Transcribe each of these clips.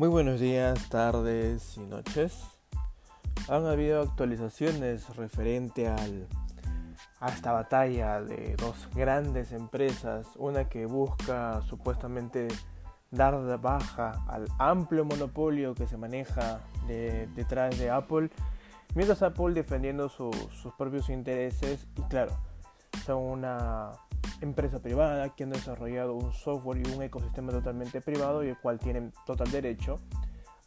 Muy buenos días, tardes y noches. Han habido actualizaciones referente al, a esta batalla de dos grandes empresas, una que busca supuestamente dar baja al amplio monopolio que se maneja detrás de Apple, mientras Apple defendiendo sus propios intereses y claro, son una empresa privada que han desarrollado un software y un ecosistema totalmente privado y el cual tienen total derecho,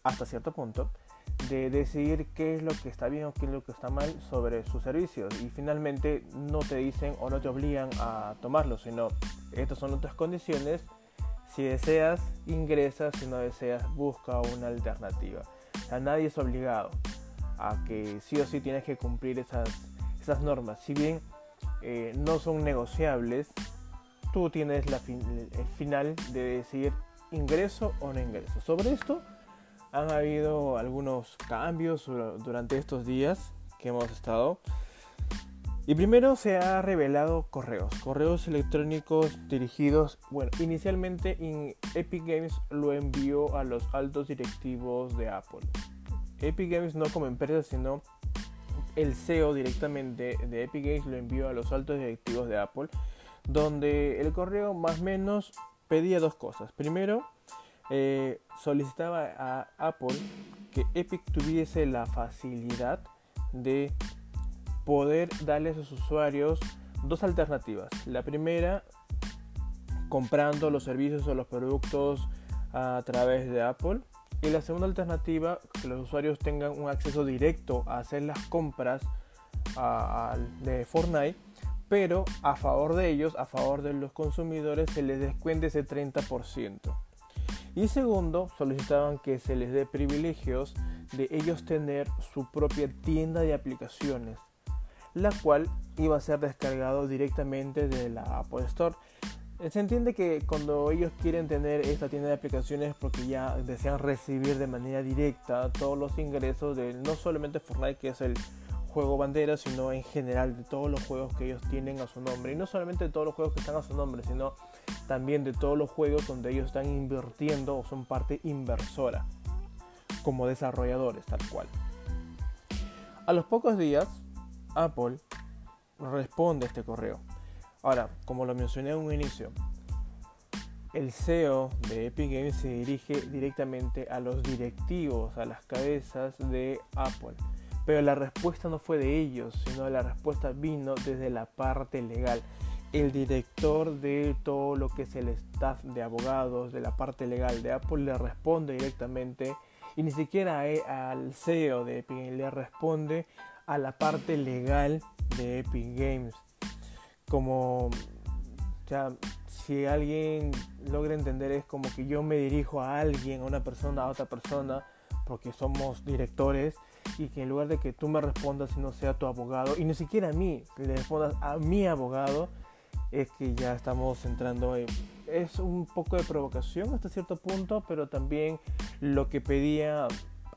hasta cierto punto, de decidir qué es lo que está bien o qué es lo que está mal sobre sus servicios. Y finalmente no te dicen o no te obligan a tomarlo, sino estas son otras condiciones. Si deseas, ingresas, si no deseas, busca una alternativa. A nadie es obligado a que sí o sí tienes que cumplir esas, esas normas. Si bien eh, no son negociables, tú tienes la el final de decir ingreso o no ingreso. Sobre esto han habido algunos cambios durante estos días que hemos estado. Y primero se ha revelado correos, correos electrónicos dirigidos, bueno, inicialmente en Epic Games lo envió a los altos directivos de Apple. Epic Games no como empresa, sino el CEO directamente de Epic Games lo envió a los altos directivos de Apple, donde el correo más o menos pedía dos cosas. Primero, eh, solicitaba a Apple que Epic tuviese la facilidad de poder darle a sus usuarios dos alternativas. La primera, comprando los servicios o los productos a través de Apple y la segunda alternativa, que los usuarios tengan un acceso directo a hacer las compras de Fortnite, pero a favor de ellos, a favor de los consumidores, se les descuente ese 30%. Y segundo, solicitaban que se les dé privilegios de ellos tener su propia tienda de aplicaciones, la cual iba a ser descargado directamente de la Apple Store. Se entiende que cuando ellos quieren tener esta tienda de aplicaciones porque ya desean recibir de manera directa todos los ingresos de no solamente Fortnite que es el juego bandera, sino en general de todos los juegos que ellos tienen a su nombre. Y no solamente de todos los juegos que están a su nombre, sino también de todos los juegos donde ellos están invirtiendo o son parte inversora, como desarrolladores tal cual. A los pocos días, Apple responde a este correo Ahora, como lo mencioné en un inicio, el CEO de Epic Games se dirige directamente a los directivos, a las cabezas de Apple. Pero la respuesta no fue de ellos, sino la respuesta vino desde la parte legal. El director de todo lo que es el staff de abogados de la parte legal de Apple le responde directamente y ni siquiera al CEO de Epic Games le responde a la parte legal de Epic Games como, o sea, si alguien logra entender es como que yo me dirijo a alguien, a una persona, a otra persona, porque somos directores, y que en lugar de que tú me respondas y no sea tu abogado, y ni siquiera a mí, le respondas a mi abogado, es que ya estamos entrando en... Es un poco de provocación hasta cierto punto, pero también lo que pedía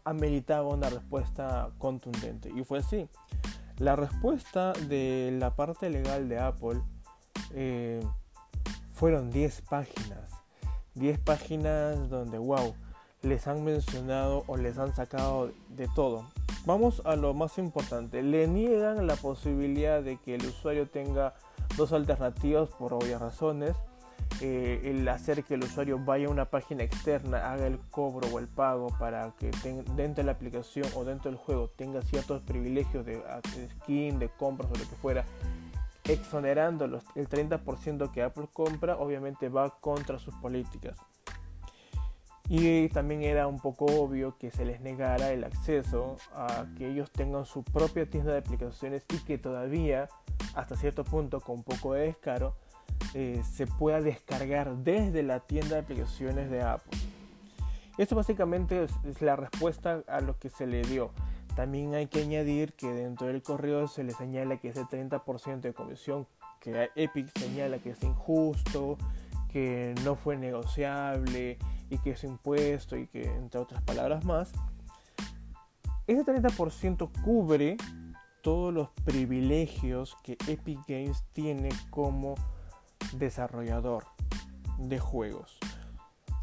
ameritaba una respuesta contundente. Y fue así. La respuesta de la parte legal de Apple eh, fueron 10 páginas. 10 páginas donde, wow, les han mencionado o les han sacado de todo. Vamos a lo más importante. Le niegan la posibilidad de que el usuario tenga dos alternativas por obvias razones eh, el hacer que el usuario vaya a una página externa, haga el cobro o el pago para que dentro de la aplicación o dentro del juego tenga ciertos privilegios de, skin, de compras o lo que fuera, exonerando el 30% que Apple compra, obviamente va contra sus políticas. Y también era un poco obvio que se les negara el acceso a que ellos tengan su propia tienda de aplicaciones y que todavía, hasta cierto punto, con un poco de descaro, eh, se pueda descargar desde la tienda de aplicaciones de Apple. Esto básicamente es, la respuesta a lo que se le dio. También hay que añadir que dentro del correo se le señala que ese 30% de comisión que Epic señala que es injusto, que no fue negociable y que es impuesto y que entre otras palabras más. Ese 30% cubre todos los privilegios que Epic Games tiene como desarrollador de juegos.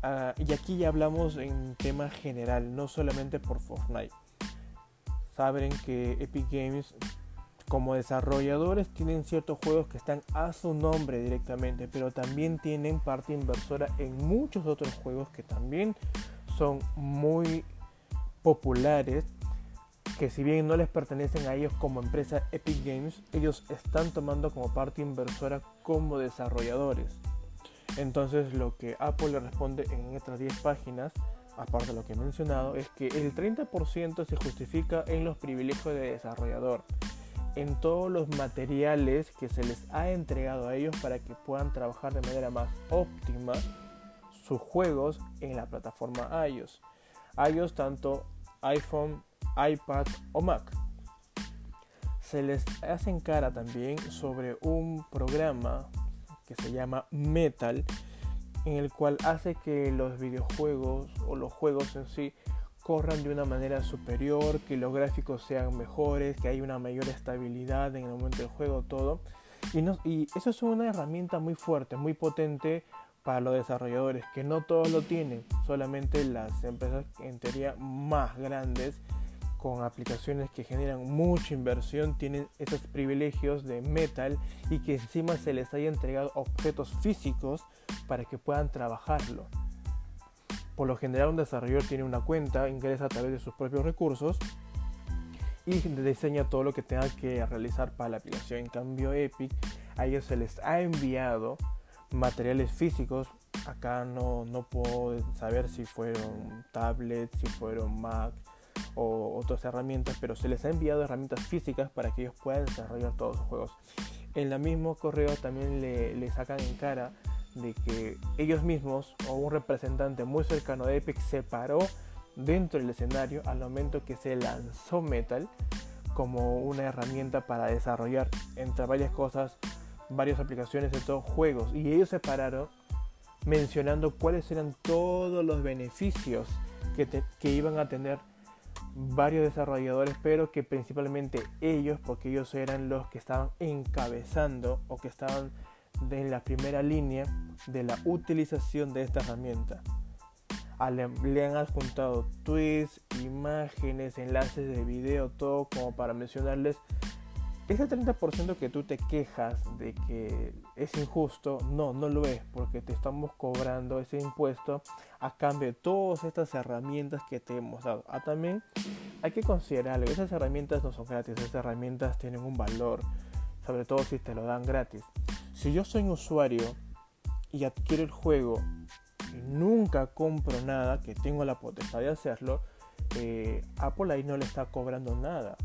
Ah, y aquí ya hablamos en tema general, no solamente por Fortnite. Saben que Epic Games como desarrolladores tienen ciertos juegos que están a su nombre directamente, pero también tienen parte inversora en muchos otros juegos que también son muy populares, que si bien no les pertenecen a ellos como empresa Epic Games, ellos están tomando como parte inversora como desarrolladores. Entonces lo que Apple le responde en estas 10 páginas, aparte de lo que he mencionado, es que el 30% se justifica en los privilegios de desarrollador en todos los materiales que se les ha entregado a ellos para que puedan trabajar de manera más óptima sus juegos en la plataforma iOS. iOS tanto iPhone, iPad o Mac. Se les hace en cara también sobre un programa que se llama Metal, en el cual hace que los videojuegos o los juegos en sí corran de una manera superior, que los gráficos sean mejores, que haya una mayor estabilidad en el momento del juego, todo. Y, y eso es una herramienta muy fuerte, muy potente para los desarrolladores, que no todos lo tienen, solamente las empresas en teoría más grandes con aplicaciones que generan mucha inversión tienen esos privilegios de metal y que encima se les haya entregado objetos físicos para que puedan trabajarlo. Por lo general un desarrollador tiene una cuenta, ingresa a través de sus propios recursos y diseña todo lo que tenga que realizar para la aplicación. En cambio Epic a ellos se les ha enviado materiales físicos. Acá no, no puedo saber si fueron tablets, si fueron Mac o otras herramientas, pero se les ha enviado herramientas físicas para que ellos puedan desarrollar todos los juegos. En el mismo correo también le, sacan en cara de que ellos mismos o un representante muy cercano de Epic se paró dentro del escenario al momento que se lanzó Metal como una herramienta para desarrollar entre varias cosas varias aplicaciones de todos juegos y ellos se pararon mencionando cuáles eran todos los beneficios que iban a tener varios desarrolladores pero que principalmente ellos porque ellos eran los que estaban encabezando o que estaban en la primera línea de la utilización de esta herramienta. Le han adjuntado tweets, imágenes, enlaces de video, todo como para mencionarles ese 30% que tú te quejas de que es injusto, no, no lo es, porque te estamos cobrando ese impuesto a cambio de todas estas herramientas que te hemos dado. Ah, también hay que considerar esas herramientas no son gratis, esas herramientas tienen un valor, sobre todo si te lo dan gratis. Si yo soy un usuario y adquiero el juego y nunca compro nada, que tengo la potestad de hacerlo, eh, Apple ahí no le está cobrando nada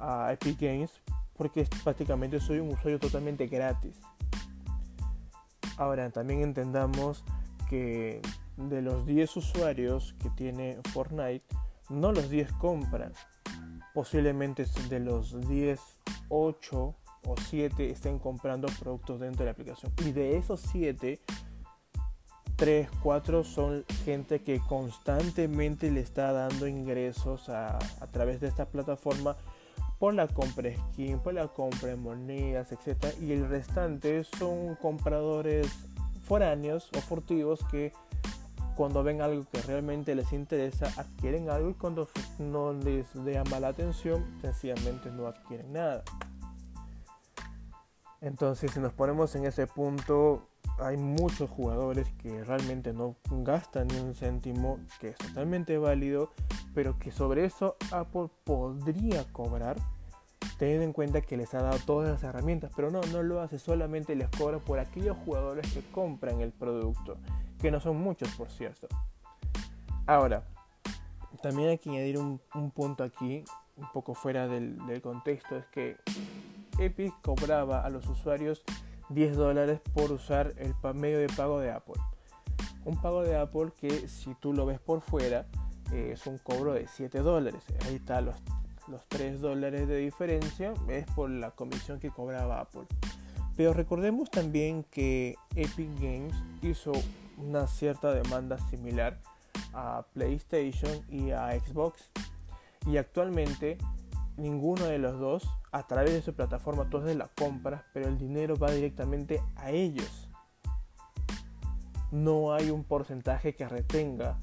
a Epic Games porque prácticamente soy un usuario totalmente gratis. Ahora también entendamos que de los 10 usuarios que tiene Fortnite, no los 10 compran. Posiblemente de los 10, 8 o 7 estén comprando productos dentro de la aplicación. Y de esos 7, 3, 4 son gente que constantemente le está dando ingresos a, a través de esta plataforma por la compra skin, por la compra de monedas, etc. Y el restante son compradores foráneos o furtivos que cuando ven algo que realmente les interesa, adquieren algo y cuando no les llama la atención, sencillamente no adquieren nada. Entonces, si nos ponemos en ese punto, hay muchos jugadores que realmente no gastan ni un céntimo, que es totalmente válido, pero que sobre eso Apple podría cobrar, teniendo en cuenta que les ha dado todas las herramientas, pero no, no lo hace, solamente les cobra por aquellos jugadores que compran el producto, que no son muchos, por cierto. Ahora, también hay que añadir un, punto aquí, un poco fuera del, del contexto, es que Epic cobraba a los usuarios 10 dólares por usar el medio de pago de Apple. Un pago de Apple que si tú lo ves por fuera eh, es un cobro de 7 dólares. Ahí está los, los 3 dólares de diferencia, es por la comisión que cobraba Apple. Pero recordemos también que Epic Games hizo una cierta demanda similar a PlayStation y a Xbox. Y actualmente ninguno de los dos a través de su plataforma tú haces la compra, pero el dinero va directamente a ellos. no hay un porcentaje que retenga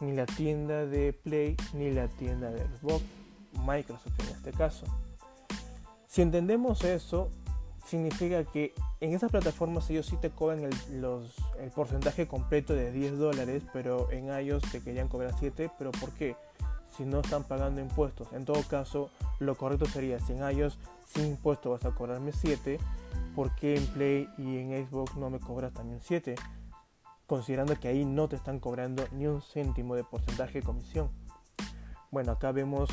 ni la tienda de Play ni la tienda de Xbox, Microsoft en este caso. Si entendemos eso, significa que en esas plataformas ellos sí te cobran el, el porcentaje completo de 10 dólares, pero en iOS te querían cobrar 7, pero ¿por qué? Si no están pagando impuestos. En todo caso, lo correcto sería, si en iOS sin impuestos vas a cobrarme 7, ¿por qué en Play y en Xbox no me cobras también 7? Considerando que ahí no te están cobrando ni un céntimo de porcentaje de comisión. Bueno, acá vemos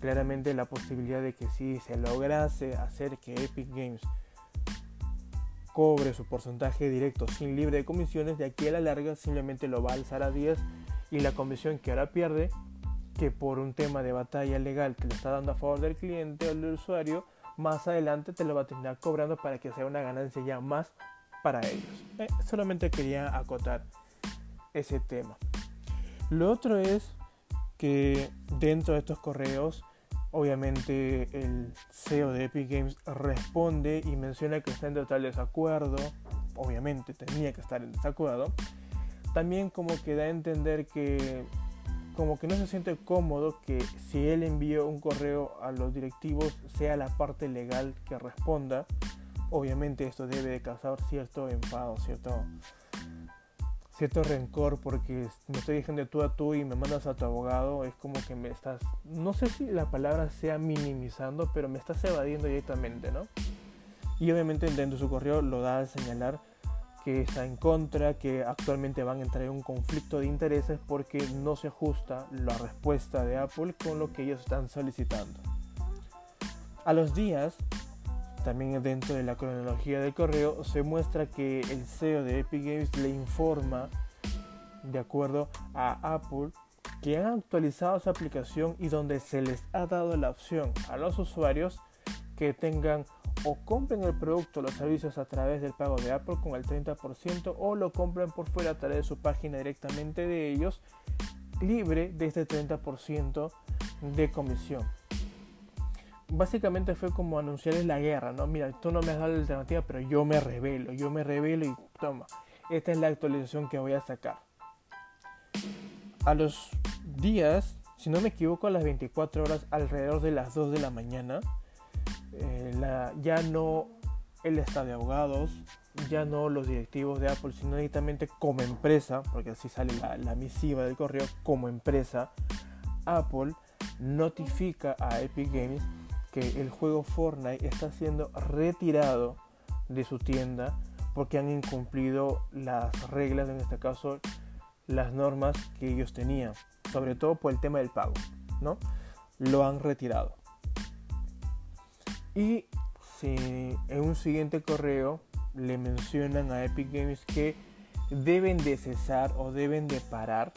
claramente la posibilidad de que si se lograse hacer que Epic Games cobre su porcentaje directo sin libre de comisiones, de aquí a la larga simplemente lo va a alzar a 10 y la comisión que ahora pierde, que por un tema de batalla legal que le está dando a favor del cliente o del usuario, más adelante te lo va a terminar cobrando para que sea una ganancia ya más para ellos. Eh, solamente quería acotar ese tema. Lo otro es que dentro de estos correos Obviamente el CEO de Epic Games responde y menciona que está en total desacuerdo. Obviamente tenía que estar en desacuerdo. También como que da a entender que como que no se siente cómodo que si él envió un correo a los directivos sea la parte legal que responda. Obviamente esto debe de causar cierto enfado, cierto cierto rencor porque me estoy diciendo tú a tú y me mandas a tu abogado, es como que me estás, no sé si la palabra sea minimizando, pero me estás evadiendo directamente, ¿no? Y obviamente dentro de su correo lo da a señalar que está en contra, que actualmente van a entrar en un conflicto de intereses porque no se ajusta la respuesta de Apple con lo que ellos están solicitando. A los días, también dentro de la cronología del correo se muestra que el CEO de Epic Games le informa, de acuerdo a Apple, que han actualizado su aplicación y donde se les ha dado la opción a los usuarios que tengan o compren el producto o los servicios a través del pago de Apple con el 30% o lo compren por fuera a través de su página directamente de ellos libre de este 30% de comisión básicamente fue como anunciarles la guerra, ¿no? Mira, tú no me has dado la alternativa, pero yo me revelo, yo me revelo y toma, esta es la actualización que voy a sacar. A los días, si no me equivoco, a las 24 horas, alrededor de las 2 de la mañana, eh, ya no el estado de abogados, ya no los directivos de Apple, sino directamente como empresa, porque así sale la, la misiva del correo, como empresa, Apple notifica a Epic Games que el juego Fortnite está siendo retirado de su tienda porque han incumplido las reglas, en este caso las normas que ellos tenían, sobre todo por el tema del pago, ¿no? Lo han retirado. Y en un siguiente correo le mencionan a Epic Games que deben de cesar o deben de parar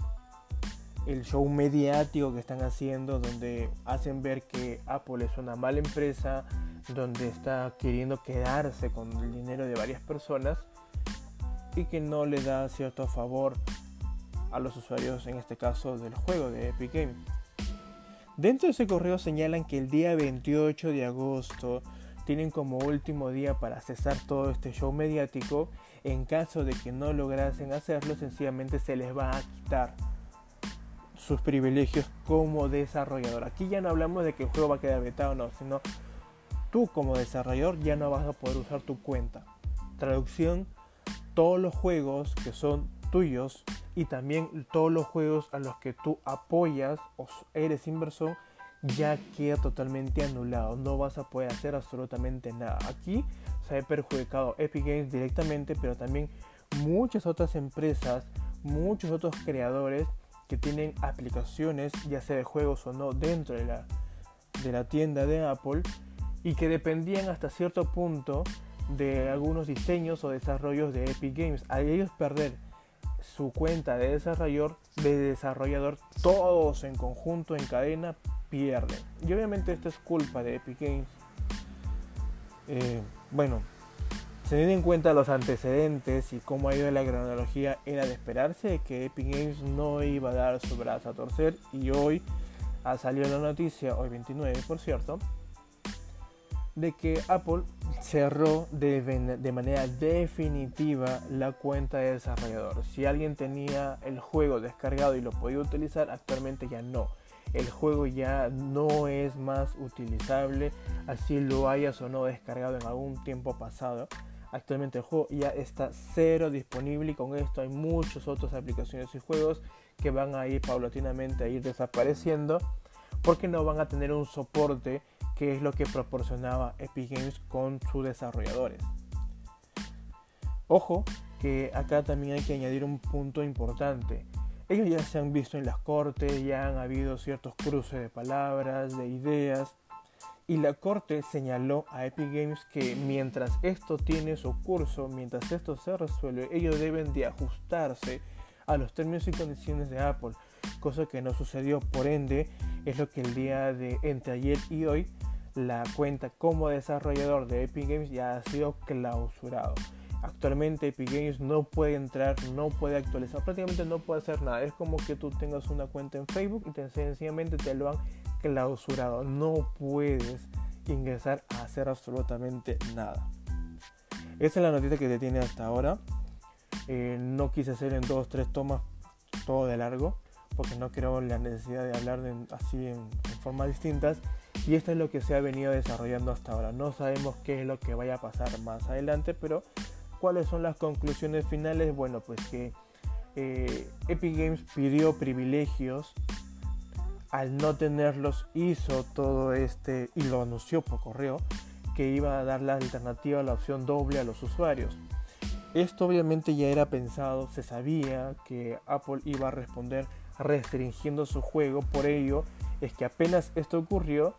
el show mediático que están haciendo, donde hacen ver que Apple es una mala empresa, donde está queriendo quedarse con el dinero de varias personas y que no le da cierto favor a los usuarios, en este caso del juego de Epic Games. Dentro de ese correo señalan que el día 28 de agosto tienen como último día para cesar todo este show mediático. En caso de que no lograsen hacerlo, sencillamente se les va a quitar sus privilegios como desarrollador. Aquí ya no hablamos de que el juego va a quedar vetado o no, sino tú como desarrollador ya no vas a poder usar tu cuenta. Traducción, todos los juegos que son tuyos y también todos los juegos a los que tú apoyas o eres inversor ya queda totalmente anulado. No vas a poder hacer absolutamente nada. Aquí se ha perjudicado Epic Games directamente, pero también muchas otras empresas, muchos otros creadores que tienen aplicaciones, ya sea de juegos o no, dentro de la, de la tienda de Apple y que dependían hasta cierto punto de algunos diseños o desarrollos de Epic Games. Al ellos perder su cuenta de desarrollador, de desarrollador, todos en conjunto, en cadena, pierden. Y obviamente esto es culpa de Epic Games. Eh, bueno, Teniendo en cuenta los antecedentes y cómo ha ido la cronología, era de esperarse que Epic Games no iba a dar su brazo a torcer y hoy ha salido la noticia, hoy 29 por cierto, de que Apple cerró de, manera definitiva la cuenta de desarrollador. Si alguien tenía el juego descargado y lo podía utilizar, actualmente ya no. El juego ya no es más utilizable, así lo hayas o no descargado en algún tiempo pasado. Actualmente el juego ya está cero disponible y con esto hay muchas otras aplicaciones y juegos que van a ir paulatinamente a ir desapareciendo porque no van a tener un soporte que es lo que proporcionaba Epic Games con sus desarrolladores. Ojo que acá también hay que añadir un punto importante. Ellos ya se han visto en las cortes, ya han habido ciertos cruces de palabras, de ideas, y la corte señaló a Epic Games que mientras esto tiene su curso, mientras esto se resuelve, ellos deben de ajustarse a los términos y condiciones de Apple, cosa que no sucedió. Por ende, es lo que el día de entre ayer y hoy la cuenta como desarrollador de Epic Games ya ha sido clausurado. Actualmente Epic Games no puede entrar, no puede actualizar, prácticamente no puede hacer nada. Es como que tú tengas una cuenta en Facebook y te, sencillamente te lo han clausurado. No puedes ingresar a hacer absolutamente nada. Esa es la noticia que te tiene hasta ahora. Eh, no quise hacer en dos, tres tomas todo de largo, porque no creo la necesidad de hablar así en, formas distintas. Y esto es lo que se ha venido desarrollando hasta ahora. No sabemos qué es lo que vaya a pasar más adelante, pero ¿cuáles son las conclusiones finales? Bueno, pues que eh, Epic Games pidió privilegios. Al no tenerlos hizo todo este y lo anunció por correo que iba a dar la alternativa la opción doble a los usuarios. Esto obviamente ya era pensado, se sabía que Apple iba a responder restringiendo su juego, por ello es que apenas esto ocurrió,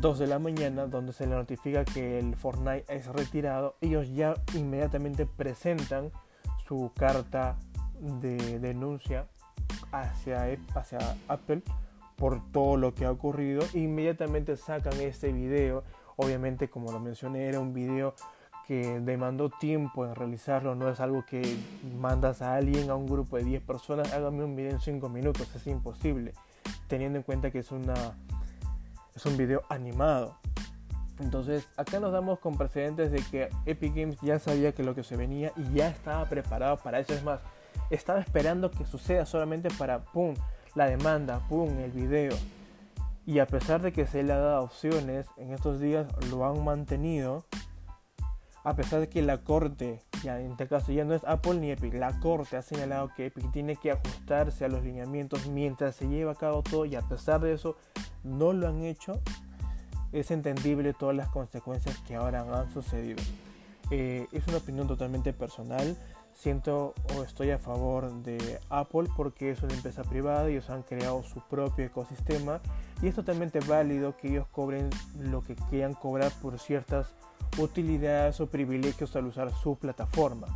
2 de la mañana, donde se le notifica que el Fortnite es retirado, ellos ya inmediatamente presentan su carta de denuncia hacia, hacia Apple por todo lo que ha ocurrido. Inmediatamente sacan este video. Obviamente, como lo mencioné, era un video que demandó tiempo en realizarlo. No es algo que mandas a alguien, a un grupo de 10 personas, hágame un video en 5 minutos. Es imposible teniendo en cuenta que es, una, es un video animado. Entonces acá nos damos con precedentes de que Epic Games ya sabía que lo que se venía y ya estaba preparado para eso. Es más, estaba esperando que suceda solamente para, ¡pum!, la demanda, ¡pum!, el video. Y a pesar de que se le ha dado opciones, en estos días lo han mantenido a pesar de que la corte, ya en este caso ya no es Apple ni Epic, la corte ha señalado que Epic tiene que ajustarse a los lineamientos mientras se lleva a cabo todo y a pesar de eso no lo han hecho, es entendible todas las consecuencias que ahora han sucedido. Eh, es una opinión totalmente personal. Siento o estoy a favor de Apple porque es una empresa privada y ellos han creado su propio ecosistema y es totalmente válido que ellos cobren lo que quieran cobrar por ciertas utilidades o privilegios al usar su plataforma.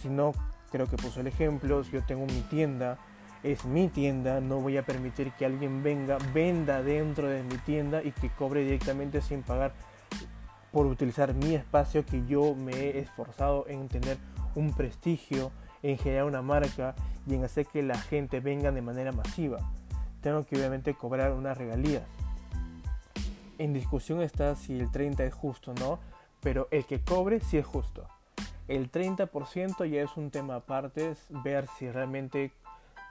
Si no, creo que puso el ejemplo, si yo tengo mi tienda, es mi tienda, no voy a permitir que alguien venga, venda dentro de mi tienda y que cobre directamente sin pagar por utilizar mi espacio que yo me he esforzado en tener un prestigio, en generar una marca y en hacer que la gente venga de manera masiva. Tengo que obviamente cobrar unas regalías en discusión está si el 30 es justo o no, pero el que cobre sí es justo. El 30% ya es un tema aparte, es ver si realmente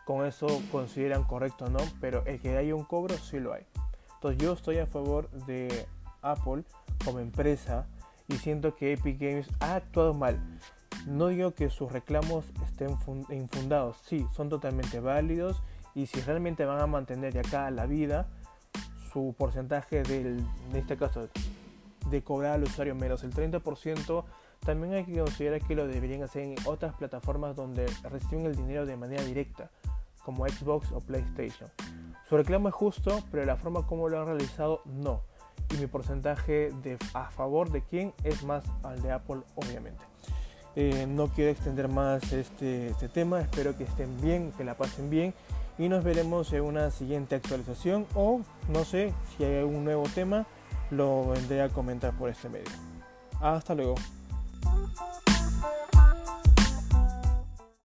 con eso consideran correcto o no, pero el que haya un cobro sí lo hay. Entonces yo estoy a favor de Apple como empresa y siento que Epic Games ha actuado mal. No digo que sus reclamos estén infundados, sí, son totalmente válidos y si realmente van a mantener de acá la vida, su porcentaje del, en este caso de cobrar al usuario menos el 30%, también hay que considerar que lo deberían hacer en otras plataformas donde reciben el dinero de manera directa, como Xbox o PlayStation. Su reclamo es justo, pero la forma como lo han realizado no. Y mi porcentaje de, a favor de quién es más al de Apple, obviamente. Eh, no quiero extender más este, este tema, espero que estén bien, que la pasen bien y nos veremos en una siguiente actualización o no sé si hay algún nuevo tema lo vendré a comentar por este medio. Hasta luego.